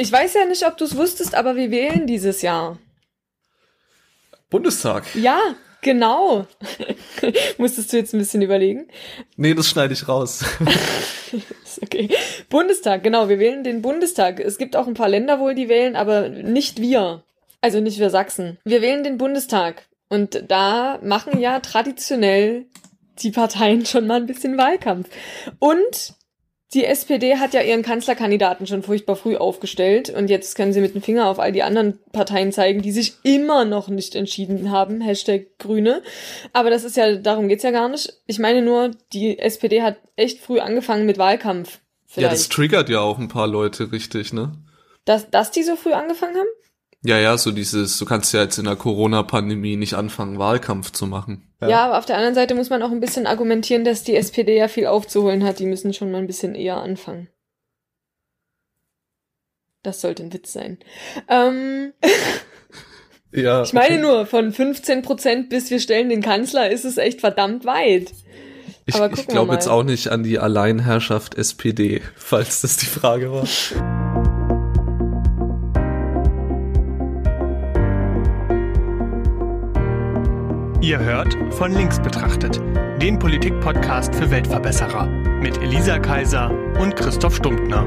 Ich weiß ja nicht, ob du es wusstest, aber wir wählen dieses Jahr. Bundestag. Ja, genau. Musstest du jetzt ein bisschen überlegen? Nee, das schneide ich raus. okay. Bundestag, genau, wir wählen den Bundestag. Es gibt auch ein paar Länder wohl, die wählen, aber nicht wir. Also nicht wir Sachsen. Wir wählen den Bundestag. Und da machen ja traditionell die Parteien schon mal ein bisschen Wahlkampf. Und die SPD hat ja ihren Kanzlerkandidaten schon furchtbar früh aufgestellt und jetzt können sie mit dem Finger auf all die anderen Parteien zeigen, die sich immer noch nicht entschieden haben. Hashtag Grüne. Aber das ist ja, darum geht's ja gar nicht. Ich meine nur, die SPD hat echt früh angefangen mit Wahlkampf. Vielleicht. Ja, das triggert ja auch ein paar Leute richtig, ne? Dass, dass die so früh angefangen haben? Ja, ja, so dieses, du kannst ja jetzt in der Corona-Pandemie nicht anfangen, Wahlkampf zu machen. Ja. ja. aber auf der anderen Seite muss man auch ein bisschen argumentieren, dass die SPD ja viel aufzuholen hat. Die müssen schon mal ein bisschen eher anfangen. Das sollte ein Witz sein. Ähm, ja. Ich meine nur, von 15 Prozent bis wir stellen den Kanzler ist es echt verdammt weit. Ich, ich glaube jetzt auch nicht an die Alleinherrschaft SPD, falls das die Frage war. Ihr hört von links betrachtet, den Politik-Podcast für Weltverbesserer mit Elisa Kaiser und Christoph Stumptner.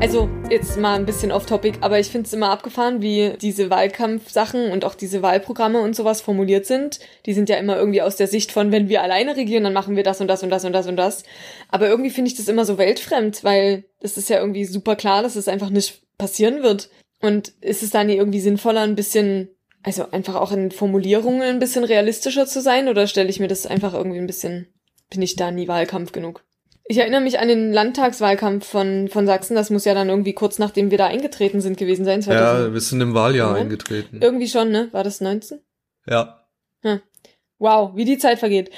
Also jetzt mal ein bisschen off-topic, aber ich finde es immer abgefahren, wie diese Wahlkampfsachen und auch diese Wahlprogramme und sowas formuliert sind. Die sind ja immer irgendwie aus der Sicht von, wenn wir alleine regieren, dann machen wir das und das und das und das und das. Aber irgendwie finde ich das immer so weltfremd, weil es ist ja irgendwie super klar, dass es einfach nicht passieren wird. Und ist es dann irgendwie sinnvoller, ein bisschen, also einfach auch in Formulierungen ein bisschen realistischer zu sein? Oder stelle ich mir das einfach irgendwie ein bisschen, bin ich da nie Wahlkampf genug? Ich erinnere mich an den Landtagswahlkampf von, von Sachsen. Das muss ja dann irgendwie kurz nachdem wir da eingetreten sind gewesen sein. 2000. Ja, wir sind im Wahljahr eingetreten. Irgendwie schon, ne? War das 19? Ja. Hm. Wow, wie die Zeit vergeht.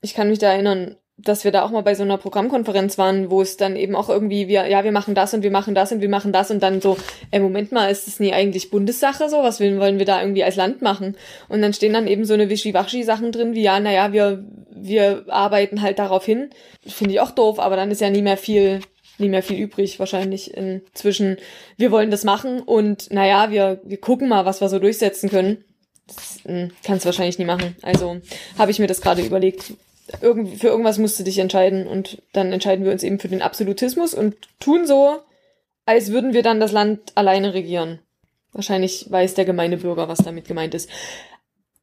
Ich kann mich da erinnern, dass wir da auch mal bei so einer Programmkonferenz waren, wo es dann eben auch irgendwie, wir, ja, wir machen das und wir machen das und wir machen das und dann so, ey, Moment mal, ist das nie eigentlich Bundessache so? Was wollen, wir da irgendwie als Land machen? Und dann stehen dann eben so eine Wischiwaschi-Sachen drin, wie, ja, naja, wir, wir arbeiten halt darauf hin. Finde ich auch doof, aber dann ist ja nie mehr viel, nie mehr viel übrig wahrscheinlich inzwischen. Wir wollen das machen und naja, wir, wir gucken mal, was wir so durchsetzen können. Das hm, kannst du wahrscheinlich nie machen. Also habe ich mir das gerade überlegt, irgendwie, für irgendwas musst du dich entscheiden und dann entscheiden wir uns eben für den Absolutismus und tun so, als würden wir dann das Land alleine regieren. Wahrscheinlich weiß der gemeine Bürger, was damit gemeint ist.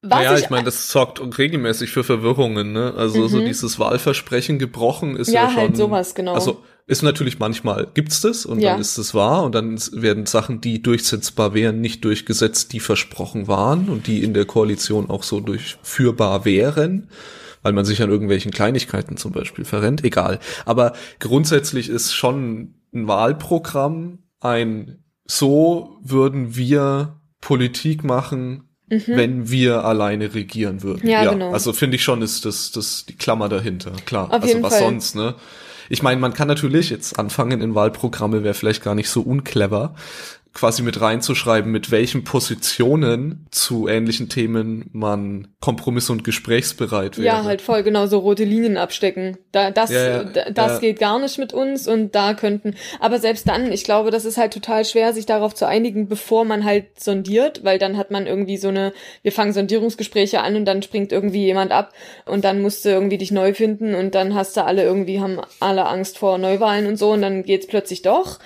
Was naja, ich, ich meine, das sorgt regelmäßig für Verwirrungen, ne? Also mhm. so dieses Wahlversprechen gebrochen ist ja, ja halt schon. Halt sowas, genau. Also ist natürlich manchmal gibt's das und ja. dann ist es wahr und dann werden Sachen, die durchsetzbar wären, nicht durchgesetzt, die versprochen waren und die in der Koalition auch so durchführbar wären weil man sich an irgendwelchen Kleinigkeiten zum Beispiel verrennt, egal. Aber grundsätzlich ist schon ein Wahlprogramm ein, so würden wir Politik machen, mhm. wenn wir alleine regieren würden. Ja, ja genau. Also finde ich schon, ist das, das die Klammer dahinter, klar. Auf also was Fall. sonst, ne? Ich meine, man kann natürlich jetzt anfangen in Wahlprogramme, wäre vielleicht gar nicht so unclever quasi mit reinzuschreiben, mit welchen Positionen zu ähnlichen Themen man kompromiss- und gesprächsbereit wäre. Ja, halt voll genau so rote Linien abstecken. Da, das ja, ja, das ja. geht gar nicht mit uns und da könnten. Aber selbst dann, ich glaube, das ist halt total schwer, sich darauf zu einigen, bevor man halt sondiert, weil dann hat man irgendwie so eine, wir fangen Sondierungsgespräche an und dann springt irgendwie jemand ab und dann musst du irgendwie dich neu finden und dann hast du alle irgendwie, haben alle Angst vor Neuwahlen und so und dann geht's plötzlich doch.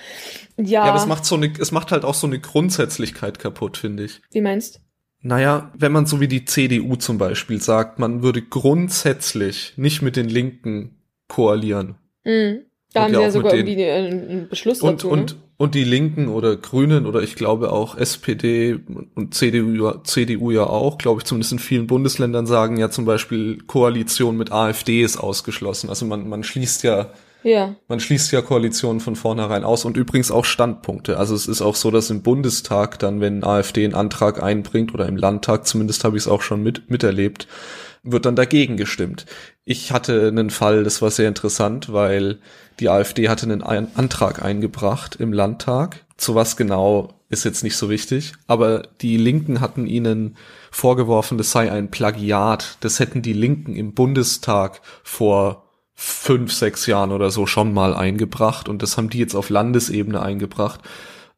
Ja. Ja, aber es macht so eine, es macht halt auch so eine Grundsätzlichkeit kaputt, finde ich. Wie meinst? Naja, wenn man so wie die CDU zum Beispiel sagt, man würde grundsätzlich nicht mit den Linken koalieren. Mhm. Da haben sie ja sogar irgendwie einen Beschluss und, dazu. Und, ne? und die Linken oder Grünen oder ich glaube auch SPD und CDU, CDU ja auch, glaube ich zumindest in vielen Bundesländern sagen ja zum Beispiel Koalition mit AfD ist ausgeschlossen. Also man, man schließt ja ja. Man schließt ja Koalitionen von vornherein aus und übrigens auch Standpunkte. Also es ist auch so, dass im Bundestag dann, wenn AfD einen Antrag einbringt oder im Landtag, zumindest habe ich es auch schon mit, miterlebt, wird dann dagegen gestimmt. Ich hatte einen Fall, das war sehr interessant, weil die AfD hatte einen Antrag eingebracht im Landtag. Zu was genau ist jetzt nicht so wichtig, aber die Linken hatten ihnen vorgeworfen, das sei ein Plagiat. Das hätten die Linken im Bundestag vor fünf, sechs Jahren oder so schon mal eingebracht und das haben die jetzt auf Landesebene eingebracht.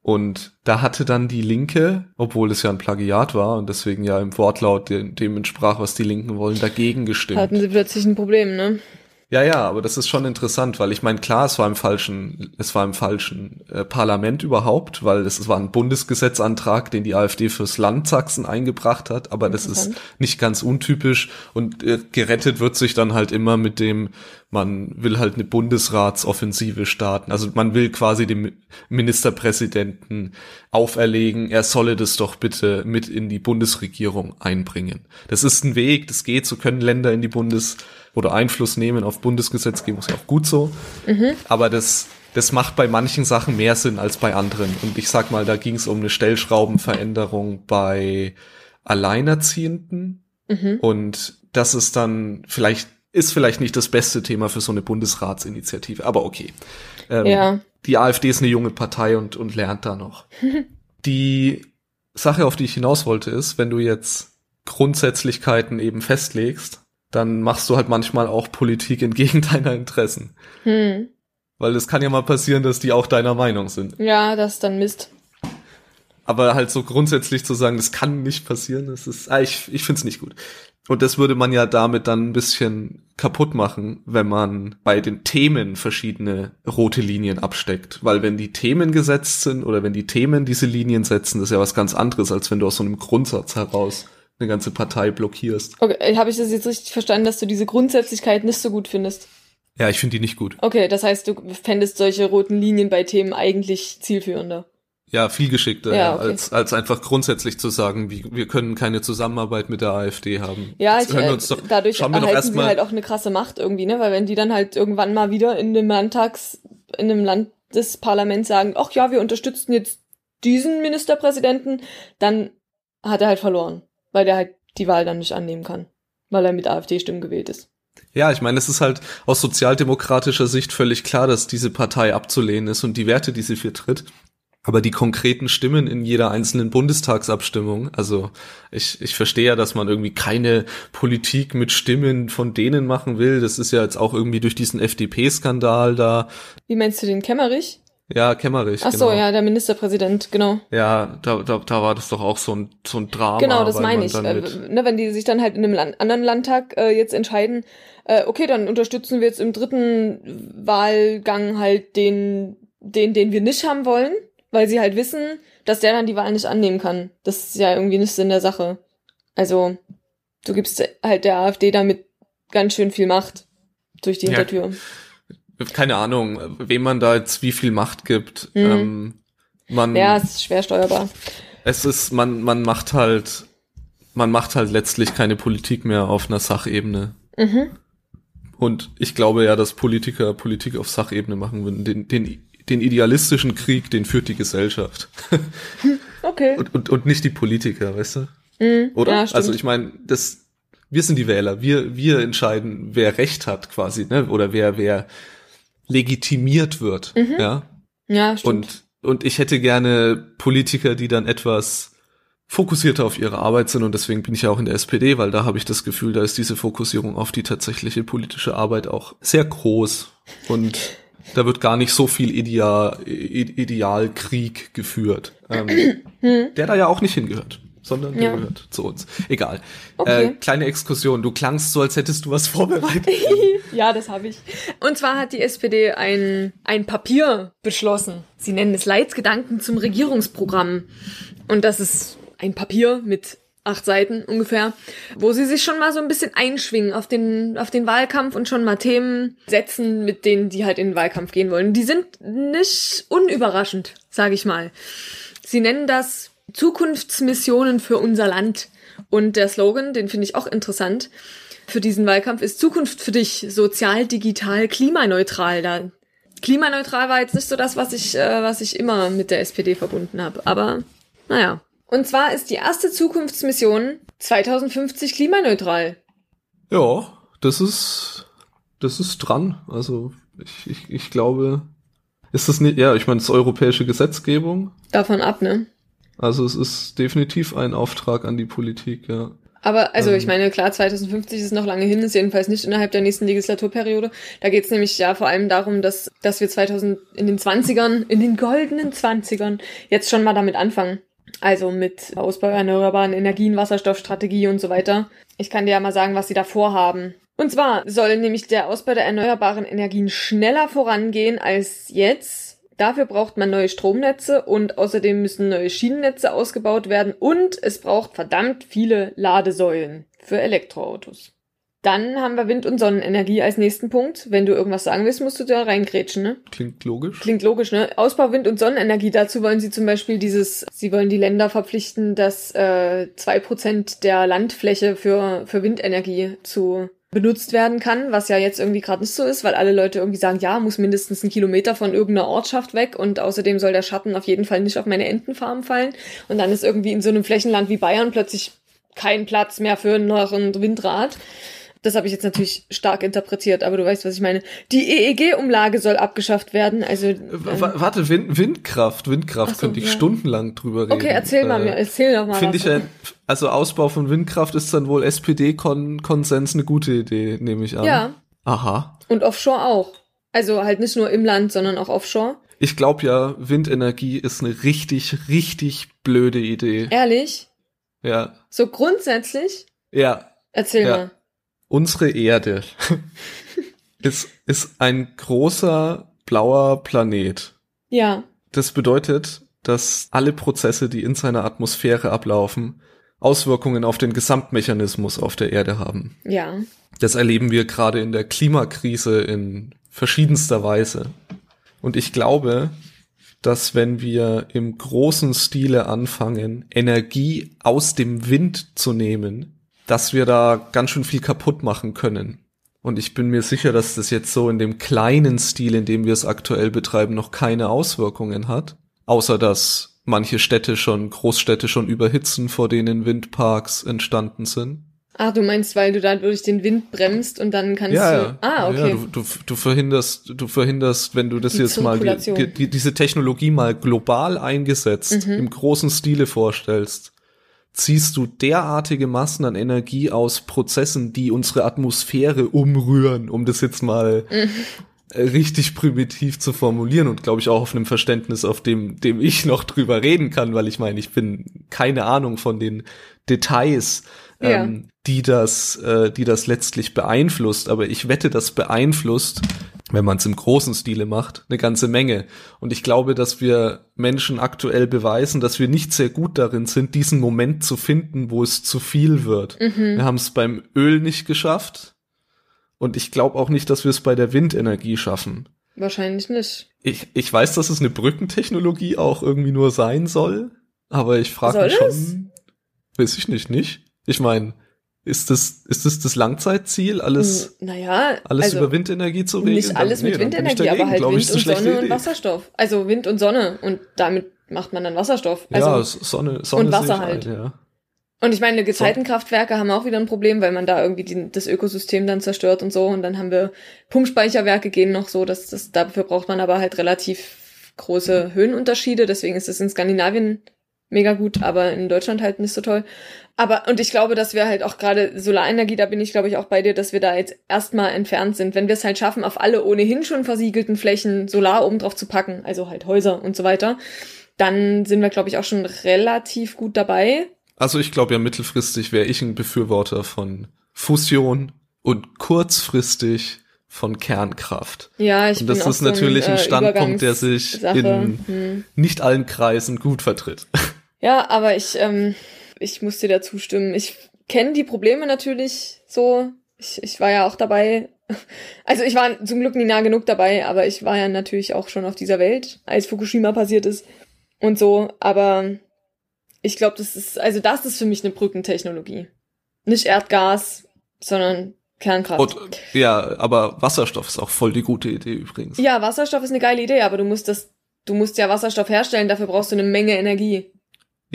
Und da hatte dann die Linke, obwohl es ja ein Plagiat war und deswegen ja im Wortlaut dem, dem entsprach, was die Linken wollen, dagegen gestimmt. Hatten sie plötzlich ein Problem, ne? Ja, ja, aber das ist schon interessant, weil ich meine, klar, es war im falschen, es war im falschen äh, Parlament überhaupt, weil es, es war ein Bundesgesetzantrag, den die AfD fürs Land Sachsen eingebracht hat, aber das ist nicht ganz untypisch und äh, gerettet wird sich dann halt immer mit dem, man will halt eine Bundesratsoffensive starten. Also man will quasi dem Ministerpräsidenten auferlegen, er solle das doch bitte mit in die Bundesregierung einbringen. Das ist ein Weg, das geht, so können Länder in die Bundes oder Einfluss nehmen auf Bundesgesetzgebung, ist ja auch gut so. Mhm. Aber das, das macht bei manchen Sachen mehr Sinn als bei anderen. Und ich sag mal, da ging es um eine Stellschraubenveränderung bei Alleinerziehenden. Mhm. Und das ist dann vielleicht, ist vielleicht nicht das beste Thema für so eine Bundesratsinitiative, aber okay. Ähm, ja. Die AfD ist eine junge Partei und, und lernt da noch. die Sache, auf die ich hinaus wollte, ist, wenn du jetzt Grundsätzlichkeiten eben festlegst, dann machst du halt manchmal auch Politik entgegen deiner Interessen. Hm. Weil es kann ja mal passieren, dass die auch deiner Meinung sind. Ja, das ist dann Mist. Aber halt so grundsätzlich zu sagen, das kann nicht passieren, das ist, ah, ich, ich finde es nicht gut. Und das würde man ja damit dann ein bisschen kaputt machen, wenn man bei den Themen verschiedene rote Linien absteckt. Weil wenn die Themen gesetzt sind oder wenn die Themen diese Linien setzen, das ist ja was ganz anderes, als wenn du aus so einem Grundsatz heraus eine ganze Partei blockierst. Okay, habe ich das jetzt richtig verstanden, dass du diese Grundsätzlichkeit nicht so gut findest? Ja, ich finde die nicht gut. Okay, das heißt, du fändest solche roten Linien bei Themen eigentlich zielführender. Ja, viel geschickter, ja, okay. als, als einfach grundsätzlich zu sagen, wie, wir können keine Zusammenarbeit mit der AfD haben. Ja, ich, äh, doch, dadurch erhalten sie halt auch eine krasse Macht irgendwie, ne? Weil wenn die dann halt irgendwann mal wieder in dem Landtags, in dem Landesparlament sagen, ach ja, wir unterstützen jetzt diesen Ministerpräsidenten, dann hat er halt verloren weil der halt die Wahl dann nicht annehmen kann, weil er mit AfD-Stimmen gewählt ist. Ja, ich meine, es ist halt aus sozialdemokratischer Sicht völlig klar, dass diese Partei abzulehnen ist und die Werte, die sie vertritt. Aber die konkreten Stimmen in jeder einzelnen Bundestagsabstimmung, also ich, ich verstehe ja, dass man irgendwie keine Politik mit Stimmen von denen machen will. Das ist ja jetzt auch irgendwie durch diesen FDP-Skandal da. Wie meinst du den Kämmerich? Ja, Kemmerich. Ach so, genau. ja, der Ministerpräsident, genau. Ja, da, da, da war das doch auch so ein, so ein Drama. Genau, das meine ich. Äh, ne, wenn die sich dann halt in einem Land anderen Landtag äh, jetzt entscheiden, äh, okay, dann unterstützen wir jetzt im dritten Wahlgang halt den, den, den wir nicht haben wollen, weil sie halt wissen, dass der dann die Wahl nicht annehmen kann. Das ist ja irgendwie nicht Sinn der Sache. Also, du gibst halt der AfD damit ganz schön viel Macht durch die Hintertür. Ja keine Ahnung, wem man da jetzt wie viel Macht gibt. Mhm. Ähm, man, ja, es ist schwer steuerbar. Es ist, man, man macht halt, man macht halt letztlich keine Politik mehr auf einer Sachebene. Mhm. Und ich glaube ja, dass Politiker Politik auf Sachebene machen würden. Den, den, den idealistischen Krieg, den führt die Gesellschaft. okay. Und, und, und nicht die Politiker, weißt du? Mhm. Oder? Ja, also ich meine, das, wir sind die Wähler. Wir, wir entscheiden, wer Recht hat quasi, ne? Oder wer, wer, legitimiert wird. Mhm. Ja. Ja, stimmt. Und, und ich hätte gerne Politiker, die dann etwas fokussierter auf ihre Arbeit sind und deswegen bin ich ja auch in der SPD, weil da habe ich das Gefühl, da ist diese Fokussierung auf die tatsächliche politische Arbeit auch sehr groß und da wird gar nicht so viel Ideal, Idealkrieg geführt, ähm, hm. der da ja auch nicht hingehört sondern ja. gehört zu uns. Egal. Okay. Äh, kleine Exkursion. Du klangst so, als hättest du was vorbereitet. ja, das habe ich. Und zwar hat die SPD ein, ein Papier beschlossen. Sie nennen es Leitsgedanken zum Regierungsprogramm. Und das ist ein Papier mit acht Seiten ungefähr, wo sie sich schon mal so ein bisschen einschwingen auf den, auf den Wahlkampf und schon mal Themen setzen, mit denen die halt in den Wahlkampf gehen wollen. Die sind nicht unüberraschend, sage ich mal. Sie nennen das Zukunftsmissionen für unser Land. Und der Slogan, den finde ich auch interessant, für diesen Wahlkampf ist Zukunft für dich, sozial, digital, klimaneutral. Da klimaneutral war jetzt nicht so das, was ich, äh, was ich immer mit der SPD verbunden habe. Aber naja. Und zwar ist die erste Zukunftsmission 2050 klimaneutral. Ja, das ist, das ist dran. Also ich, ich, ich glaube, ist das nicht, ja, ich meine, es ist europäische Gesetzgebung. Davon ab, ne? Also es ist definitiv ein Auftrag an die Politik, ja. Aber also ähm, ich meine, klar, 2050 ist noch lange hin, ist jedenfalls nicht innerhalb der nächsten Legislaturperiode. Da geht es nämlich ja vor allem darum, dass, dass wir 2000 in den 20ern, in den goldenen 20ern, jetzt schon mal damit anfangen. Also mit Ausbau erneuerbaren Energien, Wasserstoffstrategie und so weiter. Ich kann dir ja mal sagen, was sie da vorhaben. Und zwar soll nämlich der Ausbau der erneuerbaren Energien schneller vorangehen als jetzt. Dafür braucht man neue Stromnetze und außerdem müssen neue Schienennetze ausgebaut werden und es braucht verdammt viele Ladesäulen für Elektroautos. Dann haben wir Wind- und Sonnenenergie als nächsten Punkt. Wenn du irgendwas sagen willst, musst du da reingrätschen, ne? Klingt logisch. Klingt logisch, ne? Ausbau Wind- und Sonnenenergie. Dazu wollen sie zum Beispiel dieses, sie wollen die Länder verpflichten, dass äh, zwei Prozent der Landfläche für, für Windenergie zu benutzt werden kann, was ja jetzt irgendwie gerade nicht so ist, weil alle Leute irgendwie sagen, ja, muss mindestens ein Kilometer von irgendeiner Ortschaft weg und außerdem soll der Schatten auf jeden Fall nicht auf meine Entenfarm fallen. Und dann ist irgendwie in so einem Flächenland wie Bayern plötzlich kein Platz mehr für noch ein Windrad. Das habe ich jetzt natürlich stark interpretiert, aber du weißt, was ich meine. Die EEG-Umlage soll abgeschafft werden. Also ähm, warte, Wind, Windkraft, Windkraft so, könnte ich ja. stundenlang drüber reden. Okay, erzähl mal mir, erzähl doch mal. Finde ich, ein, also Ausbau von Windkraft ist dann wohl SPD-Konsens eine gute Idee, nehme ich an. Ja. Aha. Und Offshore auch. Also halt nicht nur im Land, sondern auch Offshore. Ich glaube ja, Windenergie ist eine richtig, richtig blöde Idee. Ehrlich? Ja. So grundsätzlich? Ja. Erzähl ja. mal unsere Erde ist, ist ein großer blauer Planet. Ja. Das bedeutet, dass alle Prozesse, die in seiner Atmosphäre ablaufen, Auswirkungen auf den Gesamtmechanismus auf der Erde haben. Ja. Das erleben wir gerade in der Klimakrise in verschiedenster Weise. Und ich glaube, dass wenn wir im großen Stile anfangen, Energie aus dem Wind zu nehmen, dass wir da ganz schön viel kaputt machen können. Und ich bin mir sicher, dass das jetzt so in dem kleinen Stil, in dem wir es aktuell betreiben, noch keine Auswirkungen hat. Außer dass manche Städte schon, Großstädte schon überhitzen, vor denen Windparks entstanden sind. Ah, du meinst, weil du da durch den Wind bremst und dann kannst ja, du. Ja. Ah, okay. Ja, du, du, du verhinderst, du verhinderst, wenn du das die jetzt mal die, die, diese Technologie mal global eingesetzt, mhm. im großen Stile vorstellst, ziehst du derartige Massen an Energie aus Prozessen, die unsere Atmosphäre umrühren, um das jetzt mal mhm. richtig primitiv zu formulieren und glaube ich auch auf einem Verständnis, auf dem, dem ich noch drüber reden kann, weil ich meine, ich bin keine Ahnung von den Details, ja. ähm, die das, äh, die das letztlich beeinflusst, aber ich wette, das beeinflusst wenn man es im großen Stile macht, eine ganze Menge. Und ich glaube, dass wir Menschen aktuell beweisen, dass wir nicht sehr gut darin sind, diesen Moment zu finden, wo es zu viel wird. Mhm. Wir haben es beim Öl nicht geschafft. Und ich glaube auch nicht, dass wir es bei der Windenergie schaffen. Wahrscheinlich nicht. Ich, ich weiß, dass es eine Brückentechnologie auch irgendwie nur sein soll, aber ich frage mich schon, weiß ich nicht, nicht? Ich meine, ist das, ist das das Langzeitziel, alles, naja, alles also über Windenergie zu regeln? Nicht alles nee, mit Windenergie, dagegen, aber halt Wind und Sonne Idee. und Wasserstoff. Also Wind und Sonne und damit macht man dann Wasserstoff. Also ja, Sonne, Sonne und Wasser halt. Ein, ja. Und ich meine, Gezeitenkraftwerke haben auch wieder ein Problem, weil man da irgendwie die, das Ökosystem dann zerstört und so. Und dann haben wir Pumpspeicherwerke gehen noch so, dass das, dafür braucht man aber halt relativ große Höhenunterschiede. Deswegen ist es in Skandinavien mega gut, aber in Deutschland halt nicht so toll. Aber, und ich glaube, dass wir halt auch gerade Solarenergie, da bin ich, glaube ich, auch bei dir, dass wir da jetzt erstmal entfernt sind. Wenn wir es halt schaffen, auf alle ohnehin schon versiegelten Flächen Solar oben drauf zu packen, also halt Häuser und so weiter, dann sind wir, glaube ich, auch schon relativ gut dabei. Also ich glaube ja, mittelfristig wäre ich ein Befürworter von Fusion und kurzfristig von Kernkraft. Ja, ich und das bin ist natürlich so ein, ein Standpunkt, der sich in hm. nicht allen Kreisen gut vertritt. Ja, aber ich, ähm, ich muss dir da zustimmen. Ich kenne die Probleme natürlich so. Ich, ich war ja auch dabei. Also ich war zum Glück nie nah genug dabei, aber ich war ja natürlich auch schon auf dieser Welt, als Fukushima passiert ist und so. Aber ich glaube, das ist, also das ist für mich eine Brückentechnologie. Nicht Erdgas, sondern Kernkraft. Und, ja, aber Wasserstoff ist auch voll die gute Idee übrigens. Ja, Wasserstoff ist eine geile Idee, aber du musst das, du musst ja Wasserstoff herstellen, dafür brauchst du eine Menge Energie.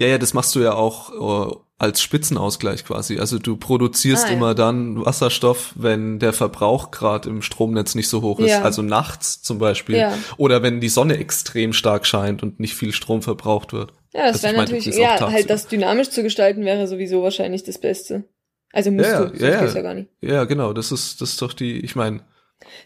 Ja, ja, das machst du ja auch äh, als Spitzenausgleich quasi. Also du produzierst ah, ja. immer dann Wasserstoff, wenn der Verbrauch gerade im Stromnetz nicht so hoch ist. Ja. Also nachts zum Beispiel. Ja. Oder wenn die Sonne extrem stark scheint und nicht viel Strom verbraucht wird. Ja, das also wäre natürlich, ja, halt das dynamisch zu gestalten wäre sowieso wahrscheinlich das Beste. Also musst Ja, du, so ja, geht's ja. gar nicht. Ja, genau, das ist, das ist doch die, ich meine,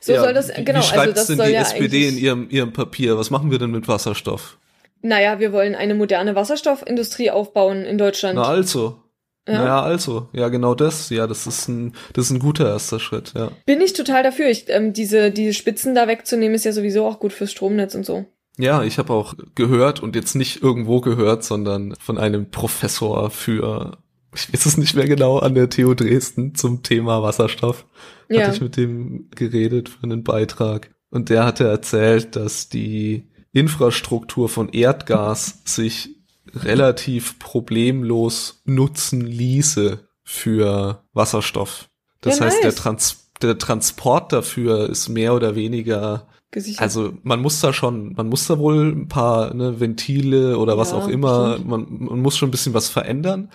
So ja, soll das, genau, wie schreibt also das denn soll die ja SPD in ihrem, ihrem Papier? Was machen wir denn mit Wasserstoff? Naja, wir wollen eine moderne Wasserstoffindustrie aufbauen in Deutschland. Na also. Ja. Naja, also. Ja, genau das. Ja, das ist ein, das ist ein guter erster Schritt, ja. Bin ich total dafür. Ich, ähm, diese, diese Spitzen da wegzunehmen, ist ja sowieso auch gut fürs Stromnetz und so. Ja, ich habe auch gehört und jetzt nicht irgendwo gehört, sondern von einem Professor für, ich weiß es nicht mehr genau, an der TU Dresden zum Thema Wasserstoff. Ja. Hatte ich mit dem geredet für einen Beitrag. Und der hatte erzählt, dass die Infrastruktur von Erdgas sich relativ problemlos nutzen ließe für Wasserstoff. Das Ja, heißt, der, nice. Trans der Transport dafür ist mehr oder weniger Gesichert. also man muss da schon, man muss da wohl ein paar ne, Ventile oder was Ja, auch immer, man, man muss schon ein bisschen was verändern,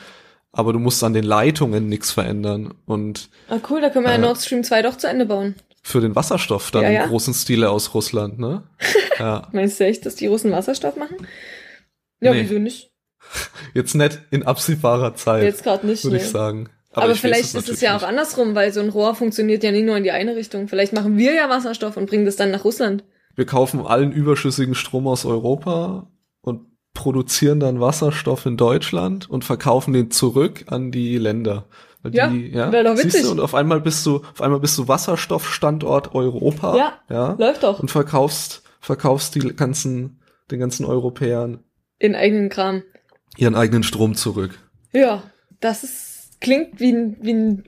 aber du musst an den Leitungen nichts verändern. Und ah, cool, da können wir ja äh, Nord Stream 2 doch zu Ende bauen. Für den Wasserstoff dann Ja, ja. im großen Stile aus Russland, ne? ja. Meinst du echt, dass die Russen Wasserstoff machen? Ja, Nee. wieso nicht? Jetzt nicht in absehbarer Zeit, Jetzt gerade nicht. würde ne? ich sagen. Aber, ich weiß vielleicht ist es ja auch nicht. andersrum, weil so ein Rohr funktioniert ja nie nur in die eine Richtung. Vielleicht machen wir ja Wasserstoff und bringen das dann nach Russland. Wir kaufen allen überschüssigen Strom aus Europa und produzieren dann Wasserstoff in Deutschland und verkaufen den zurück an die Länder. Weil Ja, die, ja wär doch siehst witzig. du, und auf einmal bist du, auf einmal bist du Wasserstoffstandort Europa. Ja, ja Läuft doch. und verkaufst, verkaufst die ganzen, den ganzen Europäern In eigenen Kram. ihren eigenen Strom zurück. Ja, das ist, klingt wie ein, wie ein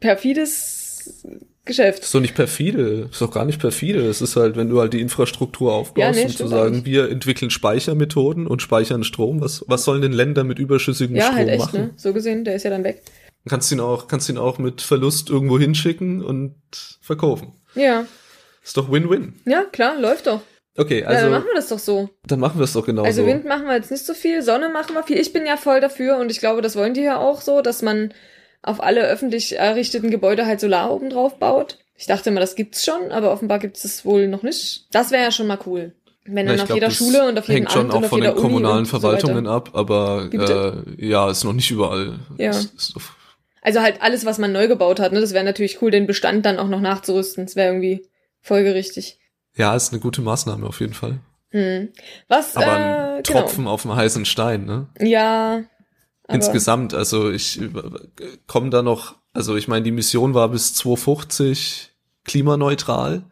perfides Geschäft. Das ist doch nicht perfide, das ist doch gar nicht perfide. Es ist halt, wenn du halt die Infrastruktur aufbaust Ja, nee, und zu sagen, wir entwickeln Speichermethoden und speichern Strom. Was, was sollen denn Länder mit überschüssigem Ja, Strom halt echt, machen? ne? So gesehen, der ist ja dann weg. Kannst ihn auch, kannst ihn auch mit Verlust irgendwo hinschicken und verkaufen. Ja. Ist doch Win-Win. Ja, klar, läuft doch. Okay, ja, also dann machen wir das doch so. dann machen wir es doch genauso. Also Wind machen wir jetzt nicht so viel, Sonne machen wir viel. Ich bin ja voll dafür und ich glaube, das wollen die ja auch so, dass man auf alle öffentlich errichteten Gebäude halt Solar oben drauf baut. Ich dachte immer, das gibt's schon, aber offenbar gibt's es wohl noch nicht. Das wäre ja schon mal cool. Wenn Na, dann auf glaub, jeder Schule und auf jedem hängt schon auch und auf von jeder den Uni kommunalen so Verwaltungen weiter. ab, aber äh, ja, ist noch nicht überall. Ja. Ist, ist doch, Also halt alles, was man neu gebaut hat, ne? Das wäre natürlich cool, den Bestand dann auch noch nachzurüsten. Das wäre irgendwie folgerichtig. ja, ist eine gute Maßnahme auf jeden Fall. Hm. Was, Aber äh, ein genau. Tropfen auf einen heißen Stein, ne? Ja. Insgesamt, also ich äh, komme da noch, also ich meine, die Mission war bis 2050 klimaneutral.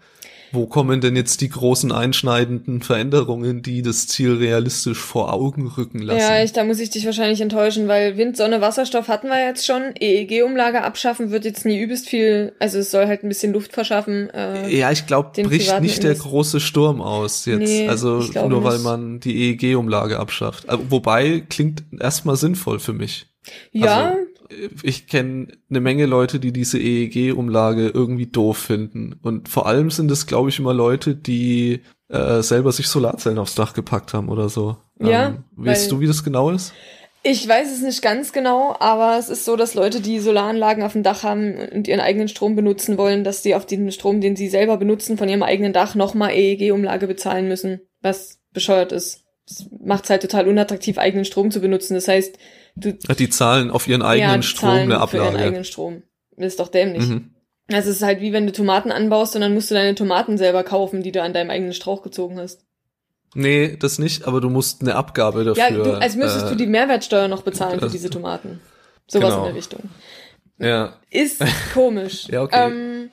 Wo kommen denn jetzt die großen einschneidenden Veränderungen, die das Ziel realistisch vor Augen rücken lassen? Ja, ich, da muss ich dich wahrscheinlich enttäuschen, weil Wind, Sonne, Wasserstoff hatten wir jetzt schon. EEG-Umlage abschaffen wird jetzt nie übelst viel, also es soll halt ein bisschen Luft verschaffen. Äh, Ja, ich glaube, bricht nicht der große Sturm aus jetzt. Nee, also nur weil nicht. man die EEG-Umlage abschafft. Äh, Wobei klingt erstmal sinnvoll für mich. ja, Also, ich kenne eine Menge Leute, die diese EEG-Umlage irgendwie doof finden. Und vor allem sind es, glaube ich, immer Leute, die äh, selber sich Solarzellen aufs Dach gepackt haben oder so. Ja, Ähm, weißt du, wie das genau ist? ich weiß es nicht ganz genau, aber es ist so, dass Leute, die Solaranlagen auf dem Dach haben und ihren eigenen Strom benutzen wollen, dass die auf den Strom, den sie selber benutzen, von ihrem eigenen Dach nochmal EEG-Umlage bezahlen müssen, was bescheuert ist. Das macht es halt total unattraktiv, eigenen Strom zu benutzen. Das heißt, du Die zahlen auf ihren eigenen ja, Strom eine für ihren Ablage. eigenen Strom. Das ist doch dämlich. Mhm. Also es ist halt wie wenn du Tomaten anbaust und dann musst du deine Tomaten selber kaufen, die du an deinem eigenen Strauch gezogen hast. Nee, das nicht, aber du musst eine Abgabe dafür. ja, du, als müsstest äh, du die Mehrwertsteuer noch bezahlen für das- diese Tomaten. Sowas Genau. in der Richtung. Ja, Ist komisch. Ja, okay. Ähm,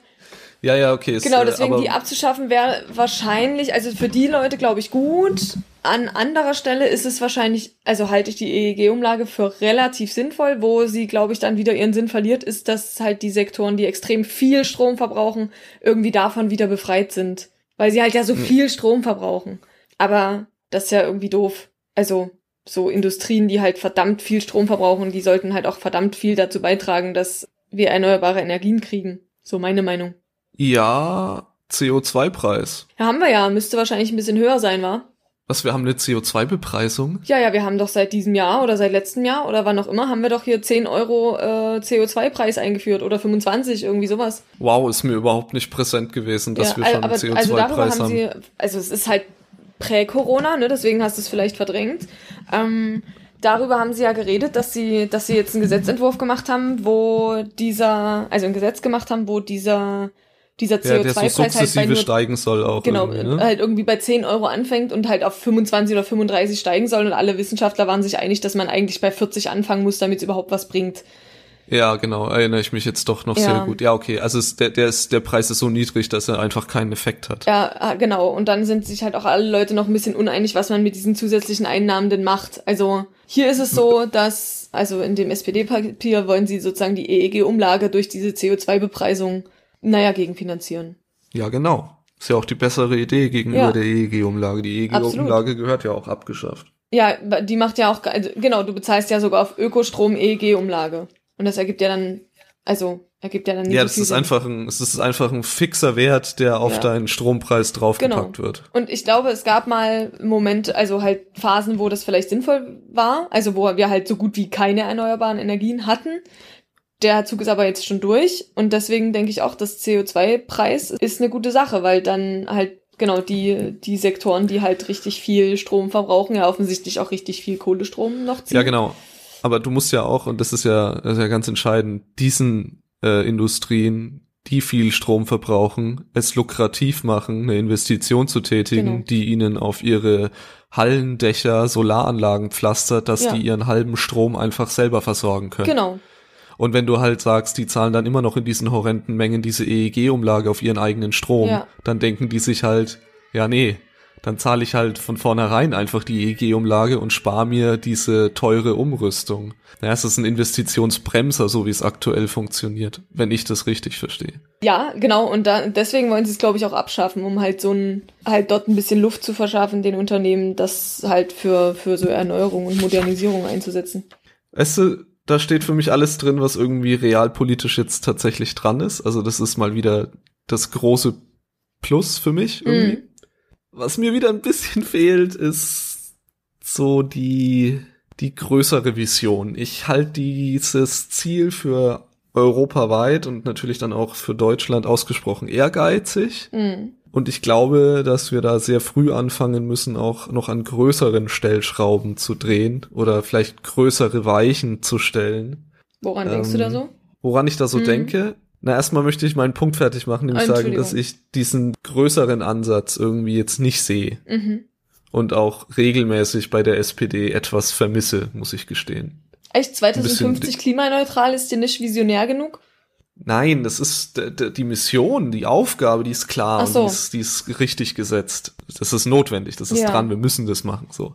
ja, ja, okay. ist, genau, äh, deswegen die abzuschaffen wäre wahrscheinlich, also für die Leute glaube ich gut. An anderer Stelle ist es wahrscheinlich, also halte ich die EEG-Umlage für relativ sinnvoll. Wo sie, glaube ich, dann wieder ihren Sinn verliert, ist, dass halt die Sektoren, die extrem viel Strom verbrauchen, irgendwie davon wieder befreit sind. Weil sie halt ja so viel Strom verbrauchen. Aber das ist ja irgendwie doof. Also so Industrien, die halt verdammt viel Strom verbrauchen, die sollten halt auch verdammt viel dazu beitragen, dass wir erneuerbare Energien kriegen. So meine Meinung. Ja, CO2-Preis. Ja, haben wir ja. Müsste wahrscheinlich ein bisschen höher sein, wa? Was, wir haben eine CO2-Bepreisung? Ja, ja, wir haben doch seit diesem Jahr oder seit letztem Jahr oder wann auch immer, haben wir doch hier 10 Euro äh, CO2-Preis eingeführt oder 25, irgendwie sowas. Wow, ist mir überhaupt nicht präsent gewesen, dass ja, wir schon aber, einen also darüber CO2-Preis haben haben. sie, also es ist halt prä-Corona, ne, deswegen hast du es vielleicht verdrängt. Ähm, darüber haben sie ja geredet, dass sie, dass sie jetzt einen Gesetzentwurf gemacht haben, wo dieser, also ein Gesetz gemacht haben, wo dieser dieser CO2-Preis ja, so halt bei nur, steigen soll auch. Genau, ne? halt irgendwie bei 10 Euro anfängt und halt auf 25 oder 35 steigen soll und alle Wissenschaftler waren sich einig, dass man eigentlich bei 40 anfangen muss, damit es überhaupt was bringt. Ja, genau, erinnere ich mich jetzt doch noch ja. sehr gut. Ja, okay, also ist, der, der, ist, der Preis ist so niedrig, dass er einfach keinen Effekt hat. Ja, ah, genau. Und dann sind sich halt auch alle Leute noch ein bisschen uneinig, was man mit diesen zusätzlichen Einnahmen denn macht. Also hier ist es so, dass, also in dem SPD-Papier wollen sie sozusagen die EEG-Umlage durch diese CO2-Bepreisung naja, gegenfinanzieren. Ja, genau. Ist ja auch die bessere Idee gegenüber ja. der EEG-Umlage. Die EEG-Umlage gehört ja auch abgeschafft. Ja, die macht ja auch, also, genau, du bezahlst ja sogar auf Ökostrom EEG-Umlage. Und das ergibt ja dann, also ergibt ja dann nicht Ja, so das ist Sinn. einfach ein, es ist einfach ein fixer Wert, der auf ja. deinen Strompreis draufgepackt genau. wird. Und ich glaube, es gab mal Momente, also halt Phasen, wo das vielleicht sinnvoll war, also wo wir halt so gut wie keine erneuerbaren Energien hatten. Der Zug ist aber jetzt schon durch und deswegen denke ich auch, das CO2-Preis ist eine gute Sache, weil dann halt genau die, die Sektoren, die halt richtig viel Strom verbrauchen, ja offensichtlich auch richtig viel Kohlestrom noch ziehen. Ja, genau. Aber du musst ja auch, und das ist ja, das ist ja ganz entscheidend, diesen äh, Industrien, die viel Strom verbrauchen, es lukrativ machen, eine Investition zu tätigen, genau. die ihnen auf ihre Hallendächer Solaranlagen pflastert, dass ja. die ihren halben Strom einfach selber versorgen können. Genau. Und wenn du halt sagst, die zahlen dann immer noch in diesen horrenden Mengen diese EEG-Umlage auf ihren eigenen Strom, ja. dann denken die sich halt, ja nee, dann zahle ich halt von vornherein einfach die EEG-Umlage und spare mir diese teure Umrüstung. Ja, es ist ein Investitionsbremser, so wie es aktuell funktioniert, wenn ich das richtig verstehe. Ja, genau, und da, deswegen wollen sie es, glaube ich, auch abschaffen, um halt so ein, halt dort ein bisschen Luft zu verschaffen, den Unternehmen, das halt für, für so Erneuerung und Modernisierung einzusetzen. Weißt du, da steht für mich alles drin, was irgendwie realpolitisch jetzt tatsächlich dran ist. Also das ist mal wieder das große Plus für mich irgendwie. Mm. Was mir wieder ein bisschen fehlt, ist so die, die größere Vision. Ich halte dieses Ziel für europaweit und natürlich dann auch für Deutschland ausgesprochen ehrgeizig. Mm. Und ich glaube, dass wir da sehr früh anfangen müssen, auch noch an größeren Stellschrauben zu drehen oder vielleicht größere Weichen zu stellen. Woran ähm, denkst du da ähm, so? Woran ich da so mhm. denke? Na, erstmal möchte ich meinen Punkt fertig machen, nämlich sagen, dass ich diesen größeren Ansatz irgendwie jetzt nicht sehe. Mhm. Und auch regelmäßig bei der SPD etwas vermisse, muss ich gestehen. Echt? 2050 klimaneutral ist dir nicht visionär genug? Nein, das ist die Mission, die Aufgabe, die ist klar so. und die ist, die ist, richtig gesetzt. Das ist notwendig, das ist ja. dran, wir müssen das machen, so.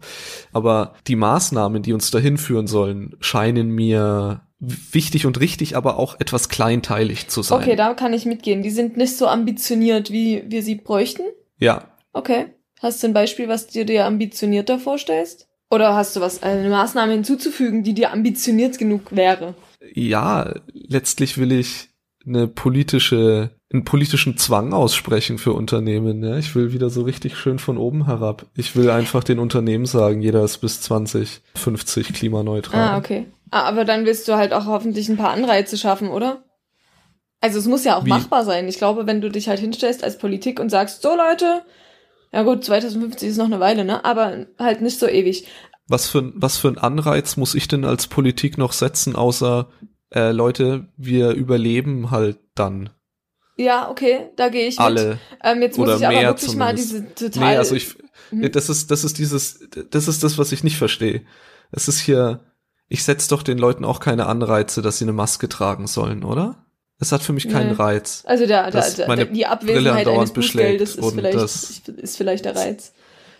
Aber die Maßnahmen, die uns dahin führen sollen, scheinen mir wichtig und richtig, aber auch etwas kleinteilig zu sein. Okay, da kann ich mitgehen. Die sind nicht so ambitioniert, wie wir sie bräuchten? Ja. Okay. Hast du ein Beispiel, was du dir ambitionierter vorstellst? Oder hast du was, eine Maßnahme hinzuzufügen, die dir ambitioniert genug wäre? Ja, letztlich will ich eine politische, einen politischen Zwang aussprechen für Unternehmen. Ja? Ich will wieder so richtig schön von oben herab. Ich will einfach den Unternehmen sagen, jeder ist bis 2050 klimaneutral. Ah, okay. Ah, aber dann willst du halt auch hoffentlich ein paar Anreize schaffen, oder? Also es muss ja auch Wie? machbar sein. Ich glaube, wenn du dich halt hinstellst als Politik und sagst, so Leute, ja gut, 2050 ist noch eine Weile, ne? Aber halt nicht so ewig. Was für, was für ein Anreiz muss ich denn als Politik noch setzen, außer äh, Leute, wir überleben halt dann. Ja, okay, da gehe ich Alle. mit. Ähm, jetzt muss ich aber wirklich zumindest. mal diese total. Nee, also ich, mhm. das ist, das ist dieses, das ist das, was ich nicht verstehe. Es ist hier, ich setze doch den Leuten auch keine Anreize, dass sie eine Maske tragen sollen, oder? Es hat für mich keinen nee. Reiz. Also der, der, der, die Abwesenheit eines Bußgeldes ist vielleicht, das, ist vielleicht der Reiz.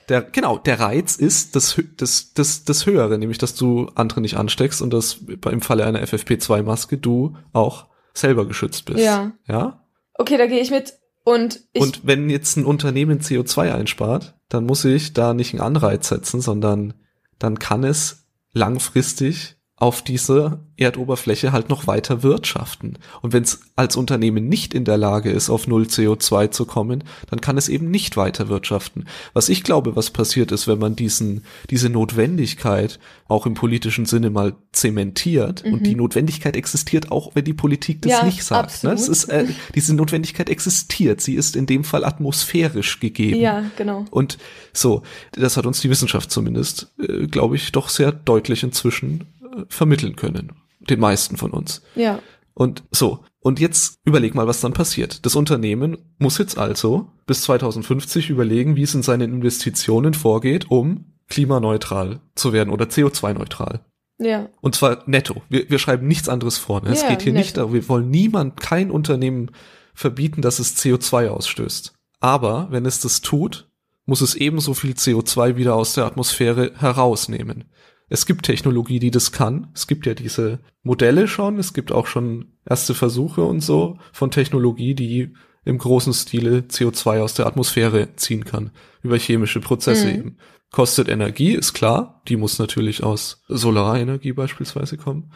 Der, genau, der Reiz ist das, das, das, das Höhere, nämlich, dass du andere nicht ansteckst und dass im Falle einer FFP2-Maske du auch selber geschützt bist. Ja. Ja? Okay, da gehe ich mit. Und, ich und wenn jetzt ein Unternehmen CO2 einspart, dann muss ich da nicht einen Anreiz setzen, sondern dann kann es langfristig auf dieser Erdoberfläche halt noch weiter wirtschaften. Und wenn es als Unternehmen nicht in der Lage ist, auf Null CO2 zu kommen, dann kann es eben nicht weiter wirtschaften. Was ich glaube, was passiert ist, wenn man diesen, diese Notwendigkeit auch im politischen Sinne mal zementiert, mhm. und die Notwendigkeit existiert auch, wenn die Politik das ja, nicht sagt. Ne? Es ist, äh, diese Notwendigkeit existiert. Sie ist in dem Fall atmosphärisch gegeben. Ja, genau. Und so, das hat uns die Wissenschaft zumindest, äh, glaube ich, doch sehr deutlich inzwischen vermitteln können. Den meisten von uns. Ja. Und so. Und jetzt überleg mal, was dann passiert. Das Unternehmen muss jetzt also bis 2050 überlegen, wie es in seinen Investitionen vorgeht, um klimaneutral zu werden oder CO2-neutral. Ja. Und zwar netto. Wir, wir schreiben nichts anderes vor. Ne? Es ja, geht hier netto. nicht darum, wir wollen niemand, kein Unternehmen verbieten, dass es CO2 ausstößt. Aber wenn es das tut, muss es ebenso viel CO2 wieder aus der Atmosphäre herausnehmen. Es gibt Technologie, die das kann. Es gibt ja diese Modelle schon. Es gibt auch schon erste Versuche und so von Technologie, die im großen Stile CO2 aus der Atmosphäre ziehen kann. Über chemische Prozesse mhm. eben. Kostet Energie, ist klar. Die muss natürlich aus Solarenergie beispielsweise kommen.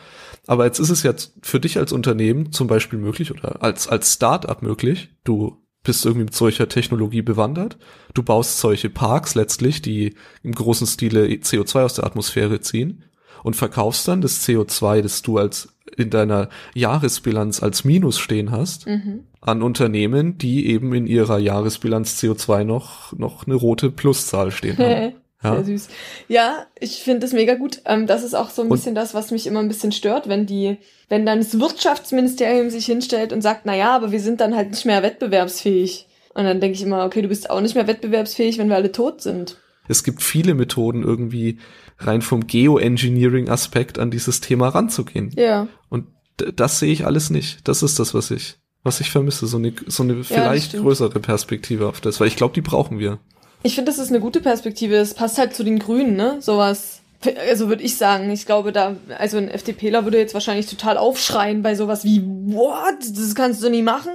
Aber jetzt ist es jetzt für dich als Unternehmen zum Beispiel möglich oder als, als Start-up möglich. Du bist irgendwie mit solcher Technologie bewandert. Du baust solche Parks letztlich, die im großen Stile CO2 aus der Atmosphäre ziehen und verkaufst dann das CO2, das du als in deiner Jahresbilanz als Minus stehen hast, mhm. an Unternehmen, die eben in ihrer Jahresbilanz CO2 noch, noch eine rote Pluszahl stehen haben. Ja. Sehr süß. Ja, ich finde es mega gut. Ähm, das ist auch so ein und bisschen das, was mich immer ein bisschen stört, wenn die, wenn dann das Wirtschaftsministerium sich hinstellt und sagt, na ja, aber wir sind dann halt nicht mehr wettbewerbsfähig. Und dann denke ich immer, okay, du bist auch nicht mehr wettbewerbsfähig, wenn wir alle tot sind. Es gibt viele Methoden, irgendwie rein vom Geoengineering-Aspekt an dieses Thema ranzugehen. Ja. Und das sehe ich alles nicht. Das ist das, was ich, was ich vermisse. So eine, so eine vielleicht ja, größere Perspektive auf das, weil ich glaube, die brauchen wir. Ich finde, das ist eine gute Perspektive. Es passt halt zu den Grünen, ne? Sowas. Also würde ich sagen, ich glaube, da, also ein FDPler würde jetzt wahrscheinlich total aufschreien bei sowas wie, what? Das kannst du nie machen.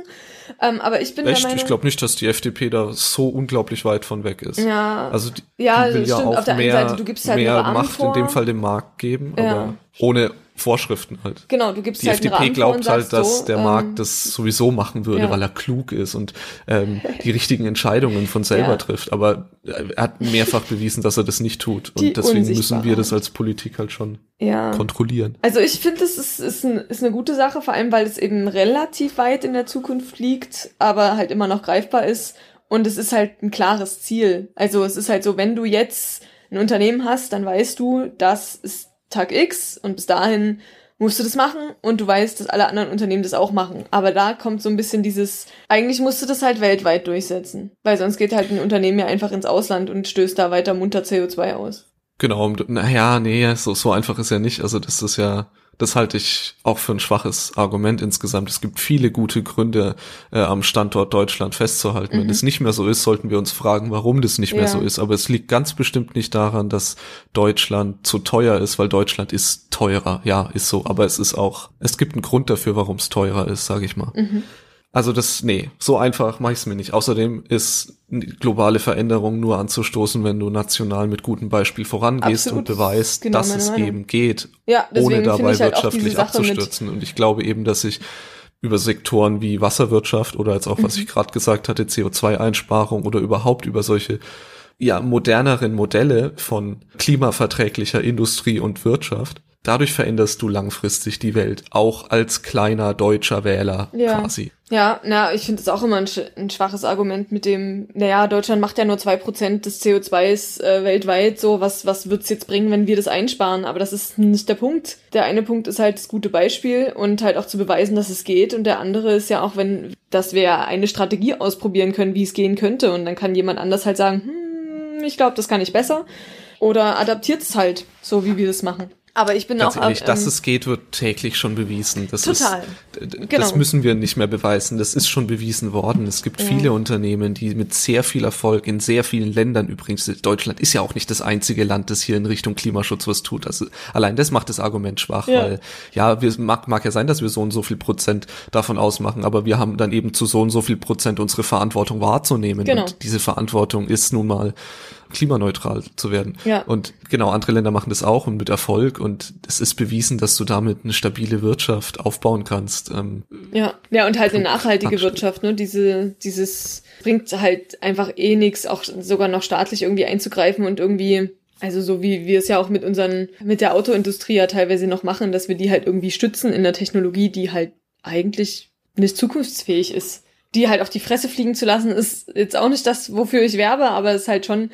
Ähm, aber ich bin Echt? Meinung, ich glaube nicht, dass die FDP da so unglaublich weit von weg ist. Ja. Also die, ja, die will stimmt. ja auch Auf der mehr, einen Seite, du gibst halt mehr Macht vor. in dem Fall dem Markt geben, ja. aber ohne Vorschriften halt. Genau, du gibst die halt FDP glaubt halt, dass so, der ähm, Markt das sowieso machen würde, ja. weil er klug ist und ähm, die richtigen Entscheidungen von selber ja. trifft. Aber er hat mehrfach bewiesen, dass er das nicht tut. Und die deswegen müssen wir das als Politik halt schon ja. kontrollieren. Also ich finde, das ist, ist, ein, ist eine gute Sache, vor allem weil es eben relativ weit in der Zukunft liegt, aber halt immer noch greifbar ist. Und es ist halt ein klares Ziel. Also es ist halt so, wenn du jetzt ein Unternehmen hast, dann weißt du, das ist Tag X und bis dahin musst du das machen und du weißt, dass alle anderen Unternehmen das auch machen. Aber da kommt so ein bisschen dieses, eigentlich musst du das halt weltweit durchsetzen. Weil sonst geht halt ein Unternehmen ja einfach ins Ausland und stößt da weiter munter CO2 aus. Genau, naja, nee, so, so einfach ist ja nicht. Also das ist ja, das halte ich auch für ein schwaches Argument insgesamt. Es gibt viele gute Gründe, äh, am Standort Deutschland festzuhalten. Mhm. Wenn es nicht mehr so ist, sollten wir uns fragen, warum das nicht mehr ja. so ist. Aber es liegt ganz bestimmt nicht daran, dass Deutschland zu teuer ist, weil Deutschland ist teurer. Ja, ist so. Aber es ist auch, es gibt einen Grund dafür, warum es teurer ist, sage ich mal. Mhm. Also das, nee, so einfach mache ich es mir nicht. Außerdem ist globale Veränderung nur anzustoßen, wenn du national mit gutem Beispiel vorangehst Absolut. und beweist, genau dass es Meinung. eben geht, ja, ohne dabei halt wirtschaftlich abzustürzen. Und ich glaube eben, dass sich über Sektoren wie Wasserwirtschaft oder jetzt auch, was mhm. ich gerade gesagt hatte, CO2-Einsparung oder überhaupt über solche ja, moderneren Modelle von klimaverträglicher Industrie und Wirtschaft Dadurch veränderst du langfristig die Welt, auch als kleiner deutscher Wähler ja. quasi. Ja, na, ich finde es auch immer ein, ein, schwaches Argument mit dem, naja, Deutschland macht ja nur zwei Prozent des CO2s äh, weltweit, so, was, was wird's jetzt bringen, wenn wir das einsparen? Aber das ist nicht der Punkt. Der eine Punkt ist halt das gute Beispiel und halt auch zu beweisen, dass es geht. Und der andere ist ja auch, wenn, dass wir eine Strategie ausprobieren können, wie es gehen könnte. Und dann kann jemand anders halt sagen, hm, ich glaube, das kann ich besser. Oder adaptiert es halt, so wie wir das machen. Aber ich bin Ganz auch. Ehrlich, ähm, dass es geht, wird täglich schon bewiesen. Das total. Ist, genau. Das müssen wir nicht mehr beweisen. Das ist schon bewiesen worden. Es gibt ja. viele Unternehmen, die mit sehr viel Erfolg in sehr vielen Ländern übrigens, Deutschland ist ja auch nicht das einzige Land, das hier in Richtung Klimaschutz was tut. Also allein das macht das Argument schwach, ja. weil ja, wir, mag, mag ja sein, dass wir so und so viel Prozent davon ausmachen, aber wir haben dann eben zu so und so viel Prozent unsere Verantwortung wahrzunehmen. Genau. Und diese Verantwortung ist nun mal klimaneutral zu werden. Ja. Und genau, andere Länder machen das auch und mit Erfolg und es ist bewiesen, dass du damit eine stabile Wirtschaft aufbauen kannst. Ähm, ja, ja, und halt eine nachhaltige Wirtschaft, ne? Diese, dieses bringt halt einfach eh nichts, auch sogar noch staatlich irgendwie einzugreifen und irgendwie also so wie wir es ja auch mit unseren, mit der Autoindustrie ja teilweise noch machen, dass wir die halt irgendwie stützen in der Technologie, die halt eigentlich nicht zukunftsfähig ist. Die halt auf die Fresse fliegen zu lassen, ist jetzt auch nicht das, wofür ich werbe, aber es ist halt schon,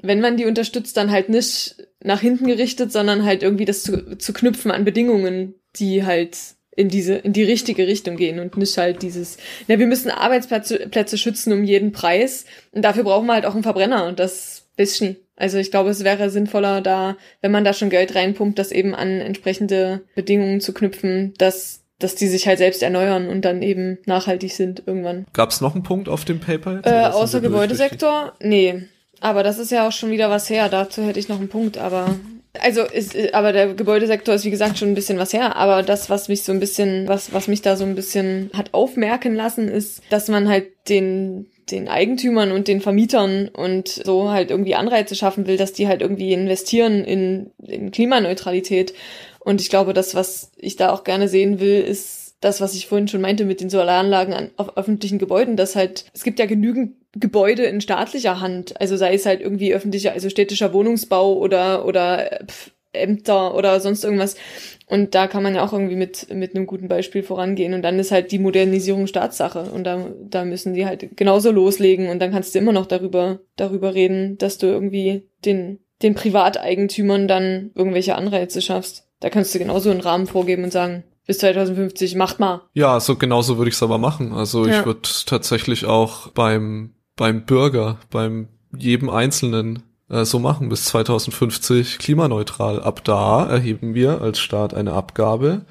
wenn man die unterstützt, dann halt nicht nach hinten gerichtet, sondern halt irgendwie das zu, zu knüpfen an Bedingungen, die halt in diese, in die richtige Richtung gehen und nicht halt dieses, na, wir müssen Arbeitsplätze Plätze schützen um jeden Preis. Und dafür brauchen wir halt auch einen Verbrenner und das bisschen. Also ich glaube, es wäre sinnvoller, da, wenn man da schon Geld reinpumpt, das eben an entsprechende Bedingungen zu knüpfen, dass dass die sich halt selbst erneuern und dann eben nachhaltig sind irgendwann. Gab es noch einen Punkt auf dem Paper? Äh, außer Gebäudesektor? Nee. Aber das ist ja auch schon wieder was her. Dazu hätte ich noch einen Punkt, aber also ist, aber der Gebäudesektor ist wie gesagt schon ein bisschen was her, aber das, was mich so ein bisschen, was, was mich da so ein bisschen hat aufmerken lassen, ist, dass man halt den, den Eigentümern und den Vermietern und so halt irgendwie Anreize schaffen will, dass die halt irgendwie investieren in, in Klimaneutralität. Und ich glaube, das, was ich da auch gerne sehen will, ist das, was ich vorhin schon meinte mit den Solaranlagen an, auf öffentlichen Gebäuden, dass halt, es gibt ja genügend Gebäude in staatlicher Hand, also sei es halt irgendwie öffentlicher, also städtischer Wohnungsbau oder, oder pf, Ämter oder sonst irgendwas. Und da kann man ja auch irgendwie mit, mit einem guten Beispiel vorangehen. Und dann ist halt die Modernisierung Staatssache. Und da, da müssen die halt genauso loslegen. Und dann kannst du immer noch darüber, darüber reden, dass du irgendwie den, den Privateigentümern dann irgendwelche Anreize schaffst. Da kannst du genauso einen Rahmen vorgeben und sagen, bis 2050, macht mal. Ja, so genauso würde ich es aber machen. Also ja. ich würde tatsächlich auch beim, beim Bürger, beim jedem Einzelnen äh, so machen bis 2050 klimaneutral. Ab da erheben wir als Staat eine Abgabe,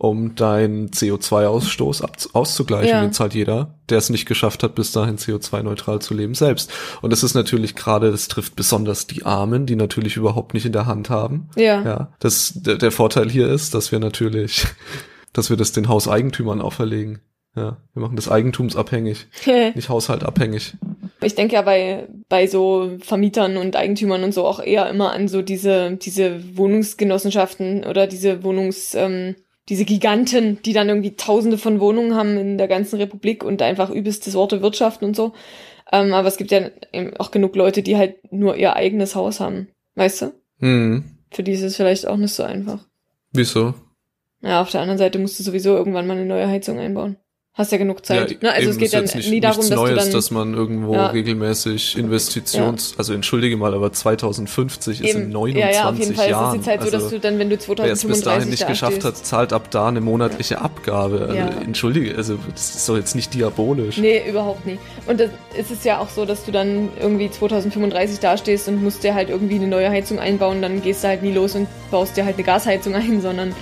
um deinen CO2-Ausstoß auszugleichen. Ja. Den zahlt jeder, der es nicht geschafft hat, bis dahin CO2-neutral zu leben selbst. Und das ist natürlich gerade, das trifft besonders die Armen, die natürlich überhaupt nicht in der Hand haben. Ja. Ja. Das, der, der Vorteil hier ist, dass wir natürlich, dass wir das den Hauseigentümern auferlegen. Ja, wir machen das eigentumsabhängig, nicht haushaltabhängig. Ich denke ja bei, bei so Vermietern und Eigentümern und so auch eher immer an so diese, diese Wohnungsgenossenschaften oder diese Wohnungs, ähm, diese Giganten, die dann irgendwie tausende von Wohnungen haben in der ganzen Republik und einfach übelstes Worte wirtschaften und so. Ähm, aber es gibt ja eben auch genug Leute, die halt nur ihr eigenes Haus haben. Weißt du? Hm. Für die ist es vielleicht auch nicht so einfach. Wieso? Ja, auf der anderen Seite musst du sowieso irgendwann mal eine neue Heizung einbauen. Hast ja genug Zeit. Ja, ne? Also es geht dann nicht, nie darum, dass Neues, du dann, dass man irgendwo ja. regelmäßig Investitions, ja. also entschuldige mal, aber 2050 ist in 29 Jahren. Ja, ja, auf jeden Fall Jahren. ist es jetzt halt so, dass also, du dann, wenn du 2035 Wer es bis dahin nicht da geschafft hat, zahlt ab da eine monatliche Abgabe. Also, entschuldige, also das ist doch jetzt nicht diabolisch. Nee, überhaupt nicht. Und das, es ist ja auch so, dass du dann irgendwie 2035 dastehst und musst dir halt irgendwie eine neue Heizung einbauen, dann gehst du halt nie los und baust dir halt eine Gasheizung ein, sondern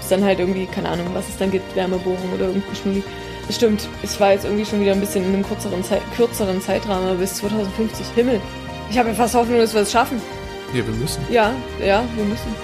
ist dann halt irgendwie, keine Ahnung, was es dann gibt, Wärmebohrung oder irgendein Schmuck. Stimmt, ich war jetzt irgendwie schon wieder ein bisschen in einem kürzeren, Zeit, kürzeren Zeitrahmen bis 2050. Himmel. Ich habe ja fast Hoffnung, dass wir es schaffen. Ja, wir müssen. Ja, ja, wir müssen.